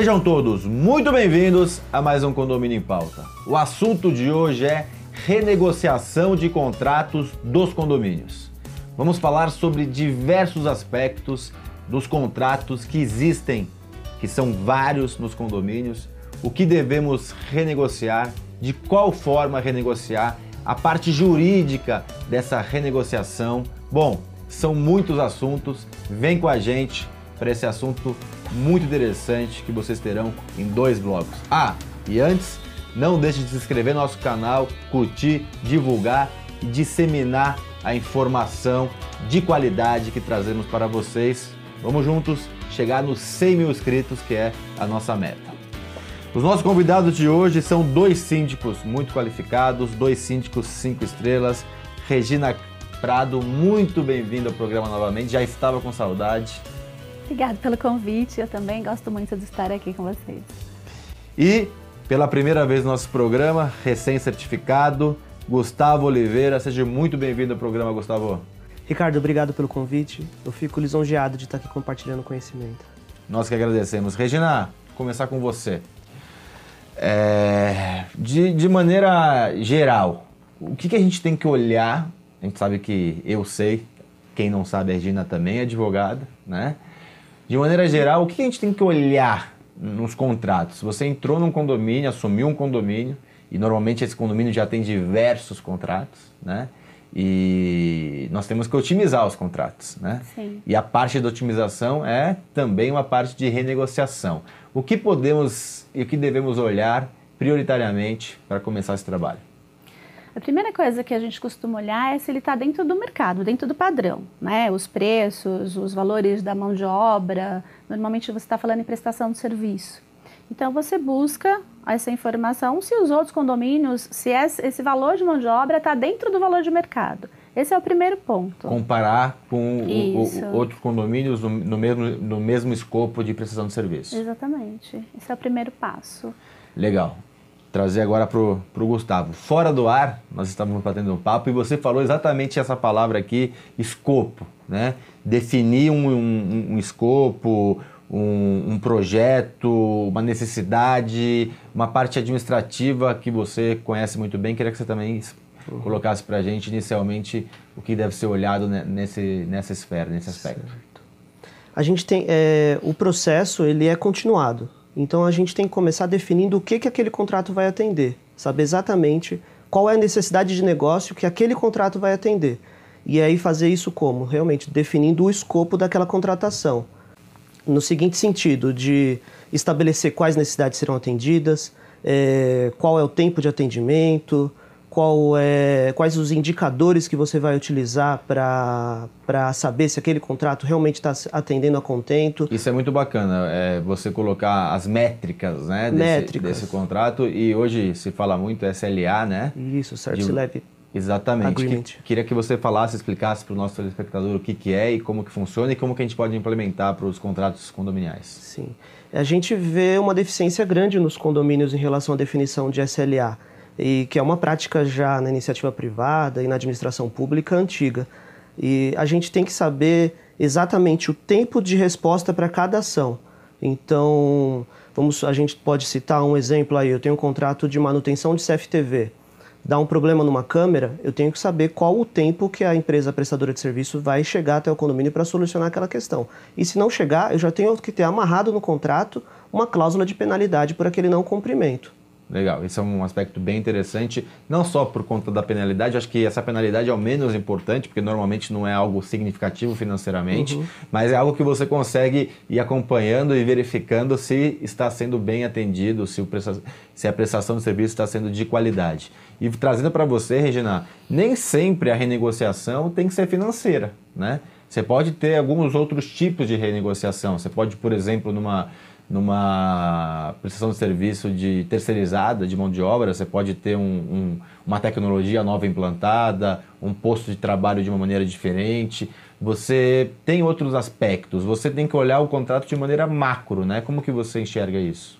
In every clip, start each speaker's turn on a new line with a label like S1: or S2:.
S1: Sejam todos muito bem-vindos a mais um Condomínio em Pauta. O assunto de hoje é renegociação de contratos dos condomínios. Vamos falar sobre diversos aspectos dos contratos que existem, que são vários nos condomínios, o que devemos renegociar, de qual forma renegociar, a parte jurídica dessa renegociação. Bom, são muitos assuntos. Vem com a gente para esse assunto muito interessante que vocês terão em dois blocos. Ah, e antes, não deixe de se inscrever no nosso canal, curtir, divulgar e disseminar a informação de qualidade que trazemos para vocês. Vamos juntos chegar nos 100 mil inscritos, que é a nossa meta. Os nossos convidados de hoje são dois síndicos muito qualificados, dois síndicos cinco estrelas. Regina Prado, muito bem-vinda ao programa novamente. Já estava com saudade.
S2: Obrigada pelo convite. Eu também gosto muito de estar aqui com vocês.
S1: E pela primeira vez no nosso programa, recém-certificado, Gustavo Oliveira. Seja muito bem-vindo ao programa, Gustavo.
S3: Ricardo, obrigado pelo convite. Eu fico lisonjeado de estar aqui compartilhando conhecimento.
S1: Nós que agradecemos. Regina, começar com você. É, de, de maneira geral, o que, que a gente tem que olhar? A gente sabe que eu sei, quem não sabe, a Regina também é advogada, né? De maneira geral, o que, a gente tem que olhar nos contratos? Você entrou num condomínio, assumiu um condomínio, e normalmente esse condomínio já tem diversos contratos, né? E nós temos que otimizar os contratos, né?
S2: Sim.
S1: E a parte da otimização é também uma parte de renegociação. O que podemos e o que devemos olhar prioritariamente para começar esse trabalho?
S2: A primeira coisa que a gente costuma olhar é se ele está dentro do mercado, dentro do padrão, né? Os preços, os valores da mão de obra. Normalmente você está falando em prestação de serviço. Então você busca essa informação se os outros condomínios, se esse valor de mão de obra está dentro do valor de mercado. Esse é o primeiro ponto.
S1: Comparar com o, o, outros condomínios no, no, mesmo, no mesmo escopo de prestação de serviço.
S2: Exatamente. Esse é o primeiro passo.
S1: Legal. Trazer agora para o Gustavo. Fora do ar, nós estávamos batendo um papo e você falou exatamente essa palavra aqui, escopo. Né? Definir um, um, um escopo, um, um, projeto, uma necessidade, uma parte administrativa que você conhece muito bem. Queria que você também colocasse para a gente inicialmente o que deve ser olhado nesse, nessa esfera, nesse aspecto. Certo.
S3: A gente tem é, o processo ele é continuado. Então a gente tem que começar definindo o que que aquele contrato vai atender, saber exatamente qual é a necessidade de negócio que aquele contrato vai atender. E aí fazer isso como? Realmente definindo o escopo daquela contratação. No seguinte sentido, de estabelecer quais necessidades serão atendidas, é, qual é o tempo de atendimento, qual é, quais os indicadores que você vai utilizar para saber se aquele contrato realmente está atendendo a contento.
S1: Isso é muito bacana, é, você colocar as métricas, né, desse,
S3: métricas.
S1: desse contrato. E hoje se fala muito SLA, né?
S3: Isso, certo, se leve
S1: Exatamente. Que, queria que você falasse, explicasse para o nosso telespectador o que, que é e como que funciona e como que a gente pode implementar para os contratos condominiais.
S3: Sim. A gente vê uma deficiência grande nos condomínios em relação à definição de SLA e que é uma prática já na iniciativa privada e na administração pública antiga. E a gente tem que saber exatamente o tempo de resposta para cada ação. Então, vamos, a gente pode citar um exemplo aí. Eu tenho um contrato de manutenção de CFTV. Dá um problema numa câmera, eu tenho que saber qual o tempo que a empresa prestadora de serviço vai chegar até o condomínio para solucionar aquela questão. E se não chegar, eu já tenho que ter amarrado no contrato uma cláusula de penalidade por aquele não cumprimento.
S1: Legal, esse é um aspecto bem interessante, não só por conta da penalidade, acho que essa penalidade é o menos importante, porque normalmente não é algo significativo financeiramente, uhum. mas é algo que você consegue ir acompanhando e verificando se está sendo bem atendido, se, o presta... se a prestação de serviço está sendo de qualidade. E trazendo para você, Regina, nem sempre a renegociação tem que ser financeira, né? Você pode ter alguns outros tipos de renegociação. Você pode, por exemplo, numa numa prestação de serviço de terceirizada de mão de obra, você pode ter um, um, uma tecnologia nova implantada, um posto de trabalho de uma maneira diferente. Você tem outros aspectos. Você tem que olhar o contrato de maneira macro, né? Como que você enxerga isso?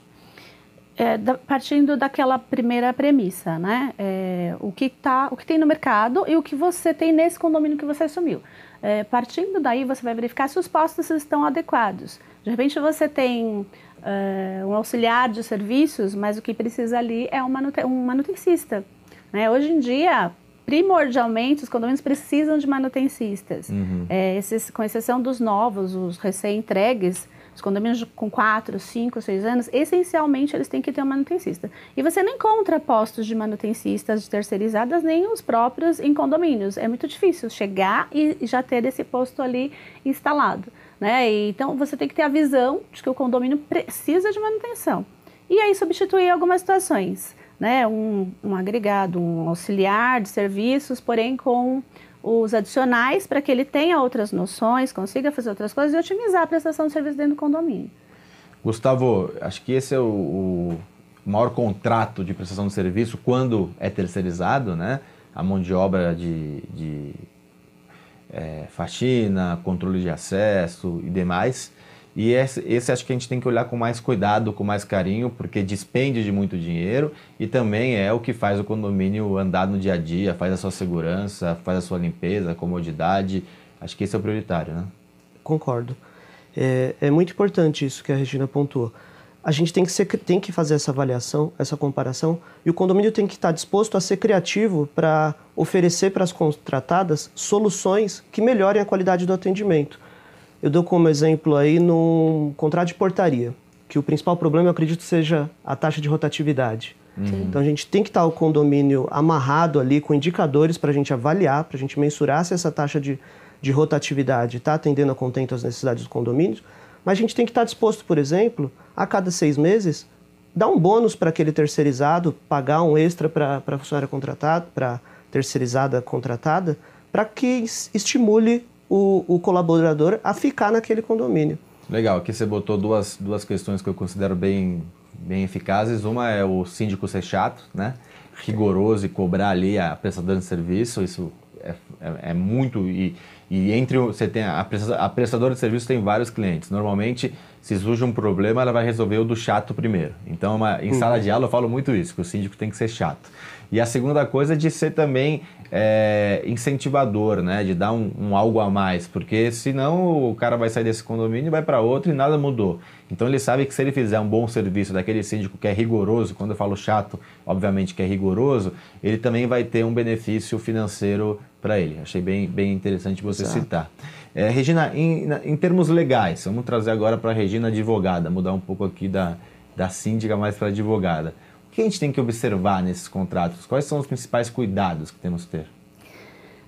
S2: É, da, partindo daquela primeira premissa, né? É, o que tá, o que tem no mercado e o que você tem nesse condomínio que você assumiu. É, partindo daí, você vai verificar se os postos estão adequados. De repente, você tem uh, um auxiliar de serviços, mas o que precisa ali é um, manute um manutencista. Né? Hoje em dia, primordialmente, os condomínios precisam de manutencistas. Uhum. É, esses, com exceção dos novos, os recém-entregues, os condomínios com 4, 5, 6 anos, essencialmente eles têm que ter um manutencista. E você não encontra postos de manutencistas de terceirizadas, nem os próprios em condomínios. É muito difícil chegar e já ter esse posto ali instalado. Né? E, então você tem que ter a visão de que o condomínio precisa de manutenção. E aí substituir algumas situações. Né? Um, um agregado, um auxiliar de serviços, porém com os adicionais para que ele tenha outras noções, consiga fazer outras coisas e otimizar a prestação de serviço dentro do condomínio.
S1: Gustavo, acho que esse é o, o maior contrato de prestação de serviço quando é terceirizado, né? A mão de obra de, de é, faxina, controle de acesso e demais. E esse, esse acho que a gente tem que olhar com mais cuidado, com mais carinho, porque despende de muito dinheiro e também é o que faz o condomínio andar no dia a dia, faz a sua segurança, faz a sua limpeza, comodidade. Acho que esse é o prioritário, né?
S3: Concordo. É, é muito importante isso que a Regina pontuou. A gente tem que, ser, tem que fazer essa avaliação, essa comparação, e o condomínio tem que estar disposto a ser criativo para oferecer para as contratadas soluções que melhorem a qualidade do atendimento. Eu dou como exemplo aí no contrato de portaria, que o principal problema eu acredito seja a taxa de rotatividade. Uhum. Então a gente tem que estar o condomínio amarrado ali com indicadores para a gente avaliar, para a gente mensurar se essa taxa de, de rotatividade está atendendo a contento às necessidades dos condomínios. Mas a gente tem que estar disposto, por exemplo, a cada seis meses, dar um bônus para aquele terceirizado, pagar um extra para a funcionária contratada, para terceirizada contratada, para que estimule o, o colaborador a ficar naquele condomínio.
S1: Legal, aqui você botou duas, duas questões que eu considero bem, bem eficazes. Uma é o síndico ser chato, né? rigoroso e cobrar ali a prestadora de serviço, isso é, é, é muito. E, e entre você tem a, a prestadora de serviço tem vários clientes. Normalmente, se surge um problema, ela vai resolver o do chato primeiro. Então, uma, em sala de aula eu falo muito isso, que o síndico tem que ser chato. E a segunda coisa é de ser também é, incentivador, né? De dar um, um, algo a mais, porque senão o cara vai sair desse condomínio e vai para outro e nada mudou. Então ele sabe que se ele fizer um bom serviço daquele síndico que é rigoroso, quando eu falo chato, obviamente que é rigoroso, ele também vai ter um benefício financeiro para ele. Achei bem, bem interessante você Exato. citar. É, Regina, em, em termos legais, vamos trazer agora para a Regina advogada, mudar um pouco aqui da, da síndica mais para advogada. O que a gente tem que observar nesses contratos? Quais são os principais cuidados que temos que ter?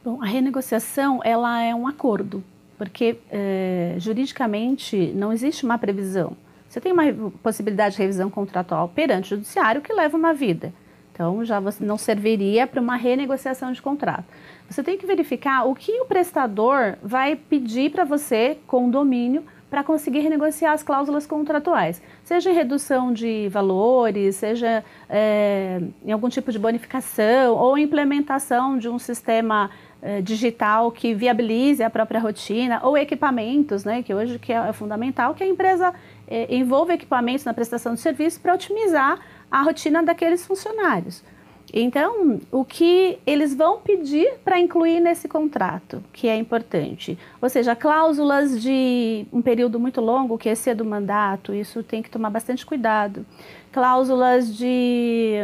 S2: Bom, a renegociação ela é um acordo, porque é, juridicamente não existe uma previsão. Você tem uma possibilidade de revisão contratual perante o judiciário que leva uma vida. Então, já não serviria para uma renegociação de contrato. Você tem que verificar o que o prestador vai pedir para você, condomínio, para conseguir renegociar as cláusulas contratuais, seja em redução de valores, seja é, em algum tipo de bonificação ou implementação de um sistema é, digital que viabilize a própria rotina ou equipamentos, né, que hoje que é fundamental que a empresa é, envolva equipamentos na prestação de serviço para otimizar a rotina daqueles funcionários. Então, o que eles vão pedir para incluir nesse contrato, que é importante, ou seja, cláusulas de um período muito longo, que é do mandato, isso tem que tomar bastante cuidado. Cláusulas de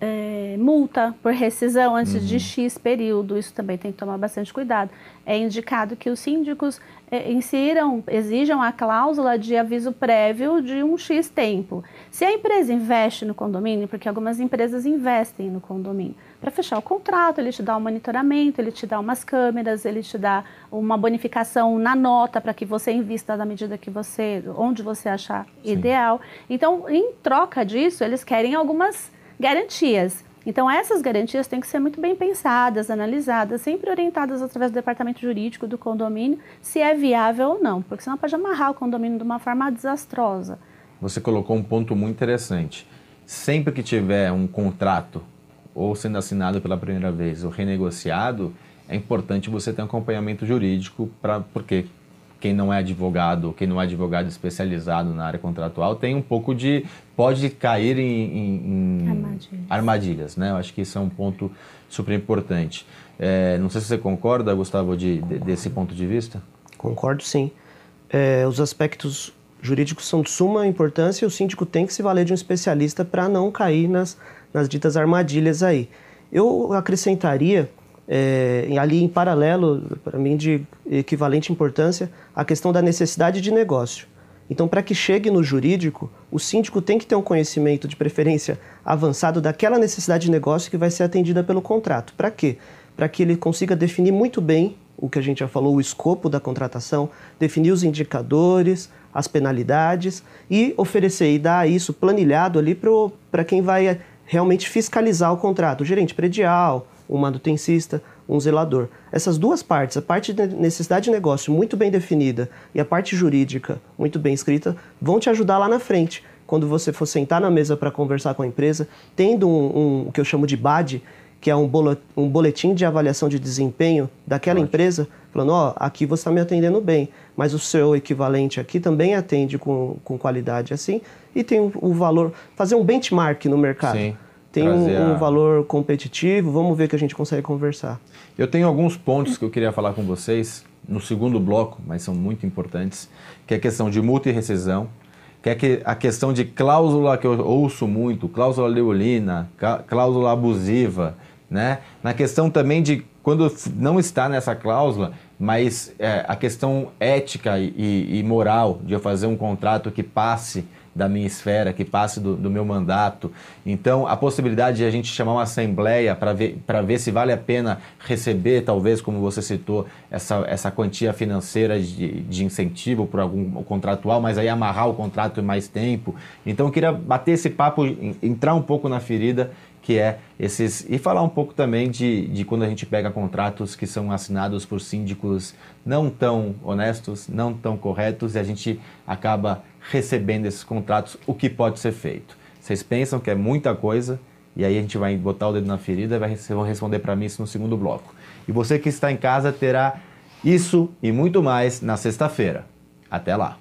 S2: é, multa por rescisão antes uhum. de X período, isso também tem que tomar bastante cuidado. É indicado que os síndicos é, insiram, exijam a cláusula de aviso prévio de um X tempo. Se a empresa investe no condomínio, porque algumas empresas investem no condomínio, para fechar o contrato, ele te dá um monitoramento, ele te dá umas câmeras, ele te dá uma bonificação na nota para que você invista na medida que você, onde você achar Sim. ideal. Então, em troca disso, eles querem algumas Garantias. Então, essas garantias têm que ser muito bem pensadas, analisadas, sempre orientadas através do departamento jurídico do condomínio, se é viável ou não, porque senão pode amarrar o condomínio de uma forma desastrosa.
S1: Você colocou um ponto muito interessante. Sempre que tiver um contrato, ou sendo assinado pela primeira vez, ou renegociado, é importante você ter um acompanhamento jurídico, pra, porque quem não é advogado, quem não é advogado especializado na área contratual, tem um pouco de. pode cair em, em, em armadilhas. armadilhas. né? Eu acho que isso é um ponto super importante. É, não sei se você concorda, Gustavo, de, de, desse ponto de vista.
S3: Concordo sim. É, os aspectos Jurídicos são de suma importância e o síndico tem que se valer de um especialista para não cair nas, nas ditas armadilhas aí. Eu acrescentaria é, ali em paralelo, para mim de equivalente importância, a questão da necessidade de negócio. Então, para que chegue no jurídico, o síndico tem que ter um conhecimento de preferência avançado daquela necessidade de negócio que vai ser atendida pelo contrato. Para quê? Para que ele consiga definir muito bem o que a gente já falou, o escopo da contratação, definir os indicadores, as penalidades e oferecer e dar isso planilhado ali para quem vai realmente fiscalizar o contrato, o gerente predial, o manutencista, um zelador. Essas duas partes, a parte de necessidade de negócio muito bem definida e a parte jurídica muito bem escrita, vão te ajudar lá na frente. Quando você for sentar na mesa para conversar com a empresa, tendo um, um, o que eu chamo de BAD, que é um, um boletim de avaliação de desempenho daquela Ótimo. empresa, falando, ó, oh, aqui você está me atendendo bem, mas o seu equivalente aqui também atende com, com qualidade assim, e tem o, o valor, fazer um benchmark no mercado. Sim tem um, um, valor competitivo, vamos ver que a gente consegue conversar.
S1: Eu tenho alguns pontos que eu queria falar com vocês no segundo bloco, mas são muito importantes, que é a questão de multa e rescisão, que é a questão de cláusula que eu ouço muito, cláusula leolina, cláusula abusiva, né? Na questão também de quando não está nessa cláusula, mas é, a questão ética e, e moral de eu fazer um contrato que passe da minha esfera, que passe do, do, meu mandato. Então, a possibilidade de a gente chamar uma assembleia para ver, ver se vale a pena receber, talvez, como você citou, essa, essa quantia financeira de, de incentivo por algum contratual, mas aí amarrar o contrato em mais tempo. Então, eu queria bater esse papo, entrar um pouco na ferida que é esses. E falar um pouco também de, de quando a gente pega contratos que são assinados por síndicos não tão honestos, não tão corretos, e a gente acaba recebendo esses contratos, o que pode ser feito. Vocês pensam que é muita coisa, e aí a gente vai botar o dedo na ferida e vai, vocês vão responder para mim isso no segundo bloco. E você que está em casa terá isso e muito mais na sexta-feira. Até lá!